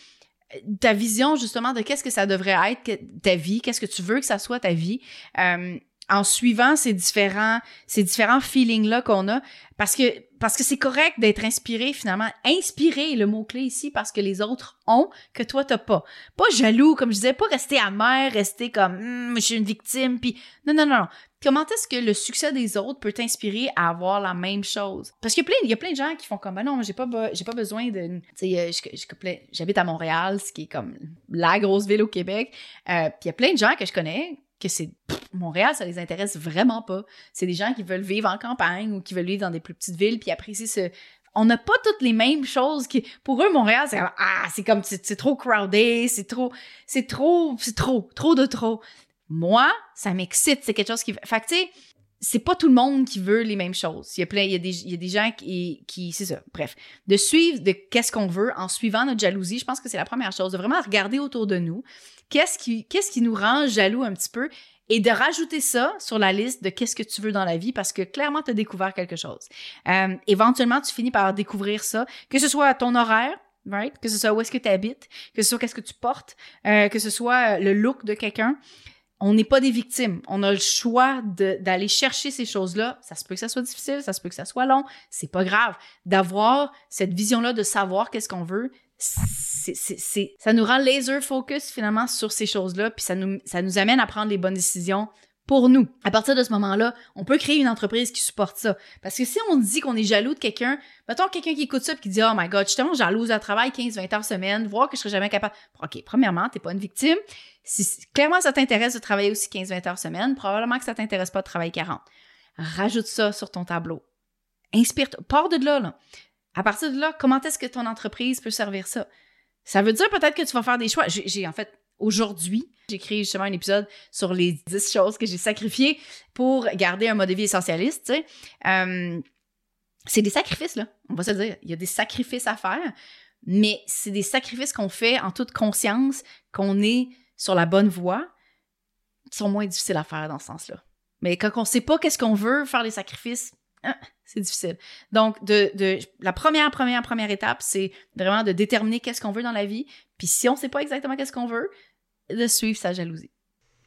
euh, ta vision justement de qu'est-ce que ça devrait être ta vie, qu'est-ce que tu veux que ça soit ta vie. Euh, en suivant ces différents, ces différents feelings-là qu'on a, parce que parce que c'est correct d'être inspiré finalement. Inspiré le mot-clé ici parce que les autres ont, que toi t'as pas. Pas jaloux, comme je disais, pas rester amer, rester comme hum, je suis une victime, puis non, non, non. Comment est-ce que le succès des autres peut t'inspirer à avoir la même chose? Parce qu'il y a plein, il y a plein de gens qui font comme, ben non, j'ai pas, j'ai pas besoin de, tu sais, j'habite à Montréal, ce qui est comme la grosse ville au Québec. Euh, puis il y a plein de gens que je connais que c'est Montréal, ça les intéresse vraiment pas. C'est des gens qui veulent vivre en campagne ou qui veulent vivre dans des plus petites villes puis apprécier ce on n'a pas toutes les mêmes choses pour eux Montréal c'est ah c'est comme c'est trop crowded, c'est trop c'est trop c'est trop trop de trop. Moi, ça m'excite, c'est quelque chose qui fait que tu sais c'est pas tout le monde qui veut les mêmes choses. Il y a plein, il y a des, il y a des gens qui, qui c'est ça. Bref, de suivre de qu'est-ce qu'on veut en suivant notre jalousie, je pense que c'est la première chose. De vraiment regarder autour de nous, qu'est-ce qui, qu'est-ce qui nous rend jaloux un petit peu? Et de rajouter ça sur la liste de qu'est-ce que tu veux dans la vie parce que clairement tu as découvert quelque chose. Euh, éventuellement, tu finis par découvrir ça, que ce soit ton horaire, right? Que ce soit où est-ce que tu habites, que ce soit qu'est-ce que tu portes, euh, que ce soit le look de quelqu'un. On n'est pas des victimes. On a le choix d'aller chercher ces choses-là. Ça se peut que ça soit difficile, ça se peut que ça soit long. C'est pas grave. D'avoir cette vision-là de savoir qu'est-ce qu'on veut, ça nous rend laser focus finalement sur ces choses-là, puis ça nous, amène à prendre les bonnes décisions pour nous. À partir de ce moment-là, on peut créer une entreprise qui supporte ça. Parce que si on dit qu'on est jaloux de quelqu'un, mettons quelqu'un qui écoute ça et qui dit « Oh my God, je suis tellement jalouse à travail 15-20 heures semaine, voir que je serais jamais capable... » OK, premièrement, t'es pas une victime. Si clairement ça t'intéresse de travailler aussi 15-20 heures semaine, probablement que ça t'intéresse pas de travailler 40. Rajoute ça sur ton tableau. Inspire, pars de là, là. À partir de là, comment est-ce que ton entreprise peut servir ça? Ça veut dire peut-être que tu vas faire des choix. J'ai en fait aujourd'hui, j'ai créé justement un épisode sur les 10 choses que j'ai sacrifiées pour garder un mode de vie essentialiste. Tu sais. Euh, c'est des sacrifices, là. On va se dire. Il y a des sacrifices à faire, mais c'est des sacrifices qu'on fait en toute conscience, qu'on est sur la bonne voie, qui sont moins difficiles à faire dans ce sens-là. Mais quand on ne sait pas qu'est-ce qu'on veut, faire les sacrifices, hein, c'est difficile. Donc, de, de, la première, première, première étape, c'est vraiment de déterminer qu'est-ce qu'on veut dans la vie. Puis si on ne sait pas exactement qu'est-ce qu'on veut, de suivre sa jalousie.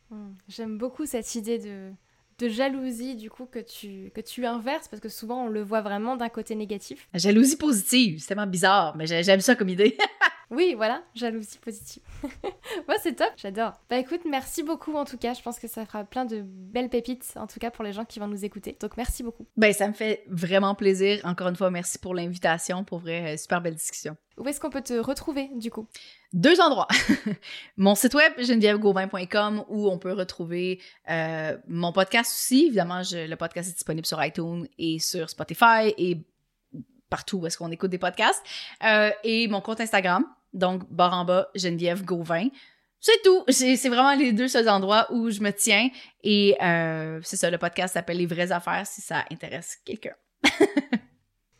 Hmm. J'aime beaucoup cette idée de, de jalousie du coup que tu, que tu inverses parce que souvent on le voit vraiment d'un côté négatif. La jalousie positive, c'est tellement bizarre, mais j'aime ça comme idée. oui, voilà, jalousie positive. Moi, c'est top, j'adore. Bah écoute, merci beaucoup en tout cas. Je pense que ça fera plein de belles pépites en tout cas pour les gens qui vont nous écouter. Donc merci beaucoup. Ben ça me fait vraiment plaisir. Encore une fois, merci pour l'invitation. Pour vrai, euh, super belle discussion. Où est-ce qu'on peut te retrouver du coup? Deux endroits. mon site web, genevièvegauvin.com, où on peut retrouver euh, mon podcast aussi. Évidemment, le podcast est disponible sur iTunes et sur Spotify et partout où est-ce qu'on écoute des podcasts. Euh, et mon compte Instagram, donc barre en bas, Geneviève Gauvin. C'est tout. C'est vraiment les deux seuls endroits où je me tiens. Et euh, c'est ça, le podcast s'appelle Les vraies affaires si ça intéresse quelqu'un.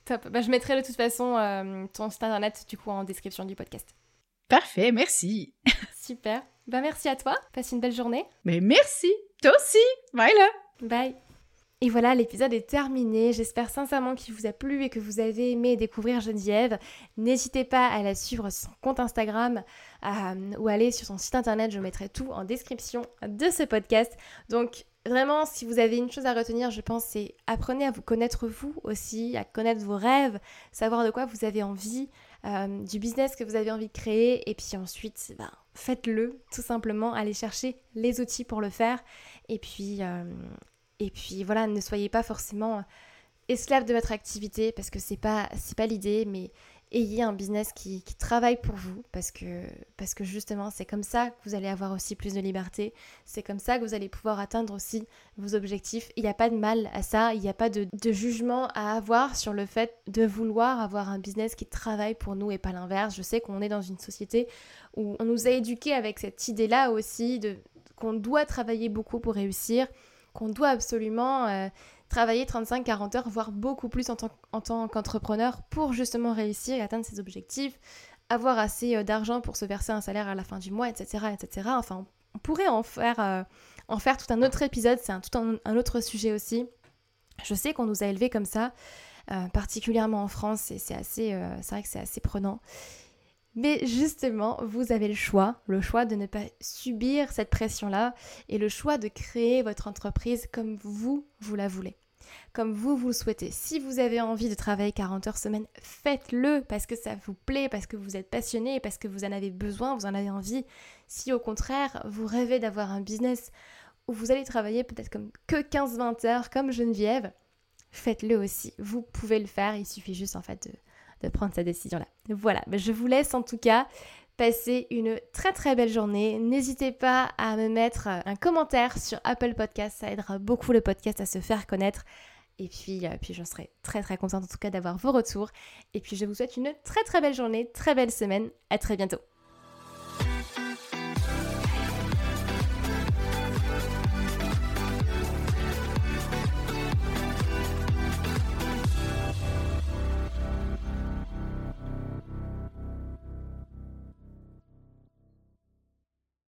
Top. Ben, je mettrai de toute façon ton site internet du coup en description du podcast. Parfait, merci. Super. Bah merci à toi. Passe une belle journée. Mais merci. Toi aussi. Bye là. Bye. Et voilà, l'épisode est terminé. J'espère sincèrement qu'il vous a plu et que vous avez aimé découvrir Geneviève. N'hésitez pas à la suivre sur son compte Instagram euh, ou aller sur son site internet. Je mettrai tout en description de ce podcast. Donc vraiment, si vous avez une chose à retenir, je pense, c'est apprenez à vous connaître vous aussi, à connaître vos rêves, savoir de quoi vous avez envie. Euh, du business que vous avez envie de créer et puis ensuite ben, faites-le tout simplement, allez chercher les outils pour le faire et puis, euh, et puis voilà, ne soyez pas forcément esclave de votre activité parce que c'est pas, c'est pas l'idée mais ayez un business qui, travaille pour vous parce que, parce que justement c'est comme ça que vous allez avoir aussi plus de liberté, c'est comme ça que vous allez pouvoir atteindre aussi vos objectifs. Il n'y a pas de mal à ça, il n'y a pas de, jugement à avoir sur le fait de vouloir avoir un business qui travaille pour nous et pas l'inverse. Je sais qu'on est dans une société où on nous a éduqués avec cette idée-là aussi de qu'on doit travailler beaucoup pour réussir, qu'on doit absolument... Euh, travailler 35-40 heures, voire beaucoup plus en tant, qu'entrepreneur pour justement réussir et atteindre ses objectifs, avoir assez euh, d'argent pour se verser un salaire à la fin du mois, etc. etc. Enfin, on pourrait en faire, euh, en faire tout un autre épisode, c'est un, tout un, autre sujet aussi. Je sais qu'on nous a élevés comme ça, particulièrement en France, et c'est assez, c'est vrai que c'est assez prenant. Mais justement, vous avez le choix, le choix de ne pas subir cette pression-là et le choix de créer votre entreprise comme vous, vous la voulez comme vous vous le souhaitez. Si vous avez envie de travailler 40 heures semaine, faites-le parce que ça vous plaît, parce que vous êtes passionné, parce que vous en avez besoin, vous en avez envie. Si au contraire, vous rêvez d'avoir un business où vous allez travailler peut-être comme que 15-20 heures comme Geneviève, faites-le aussi. Vous pouvez le faire, il suffit juste en fait de, prendre cette décision-là. Voilà, je vous laisse en tout cas passer une très très belle journée. N'hésitez pas à me mettre un commentaire sur Apple Podcast, ça aidera beaucoup le podcast à se faire connaître. Et puis, euh, puis j'en serai très très contente en tout cas d'avoir vos retours. Et puis je vous souhaite une très très belle journée, très belle semaine. À très bientôt.